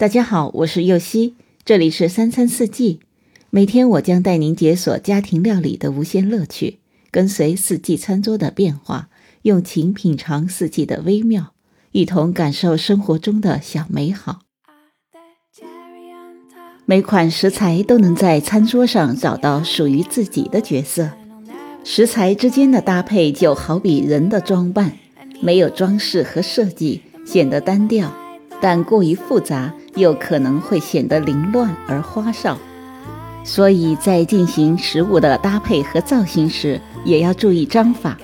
大家好，我是右希，这里是三餐四季。每天我将带您解锁家庭料理的无限乐趣，跟随四季餐桌的变化，用情品尝四季的微妙，一同感受生活中的小美好。每款食材都能在餐桌上找到属于自己的角色。食材之间的搭配就好比人的装扮，没有装饰和设计，显得单调。但过于复杂，又可能会显得凌乱而花哨，所以在进行食物的搭配和造型时，也要注意章法。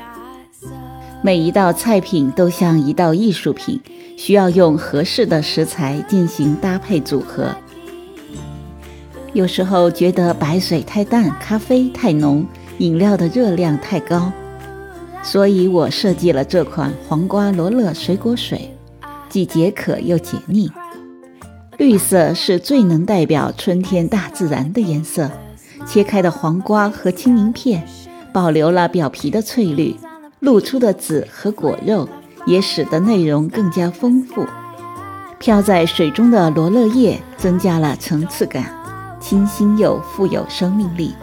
每一道菜品都像一道艺术品，需要用合适的食材进行搭配组合。有时候觉得白水太淡，咖啡太浓，饮料的热量太高，所以我设计了这款黄瓜罗勒水果水。既解渴又解腻，绿色是最能代表春天大自然的颜色。切开的黄瓜和青柠片保留了表皮的翠绿，露出的籽和果肉也使得内容更加丰富。飘在水中的罗勒叶增加了层次感，清新又富有生命力。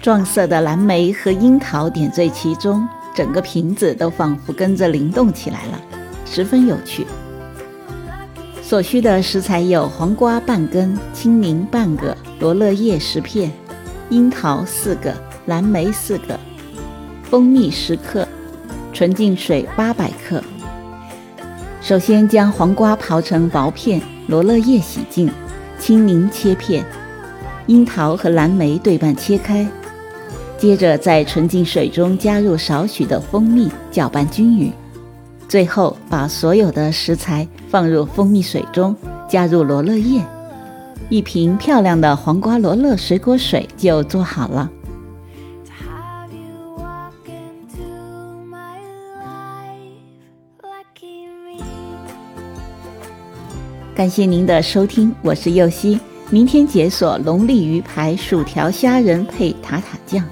撞色的蓝莓和樱桃点缀其中，整个瓶子都仿佛跟着灵动起来了，十分有趣。所需的食材有黄瓜半根、青柠半个、罗勒叶十片、樱桃四个、蓝莓四个、蜂蜜十克、纯净水八百克。首先将黄瓜刨成薄片，罗勒叶洗净，青柠切片，樱桃和蓝莓对半切开。接着在纯净水中加入少许的蜂蜜，搅拌均匀。最后，把所有的食材放入蜂蜜水中，加入罗勒叶，一瓶漂亮的黄瓜罗勒水果水就做好了。感谢您的收听，我是右希，明天解锁龙利鱼排、薯条虾仁配塔塔酱。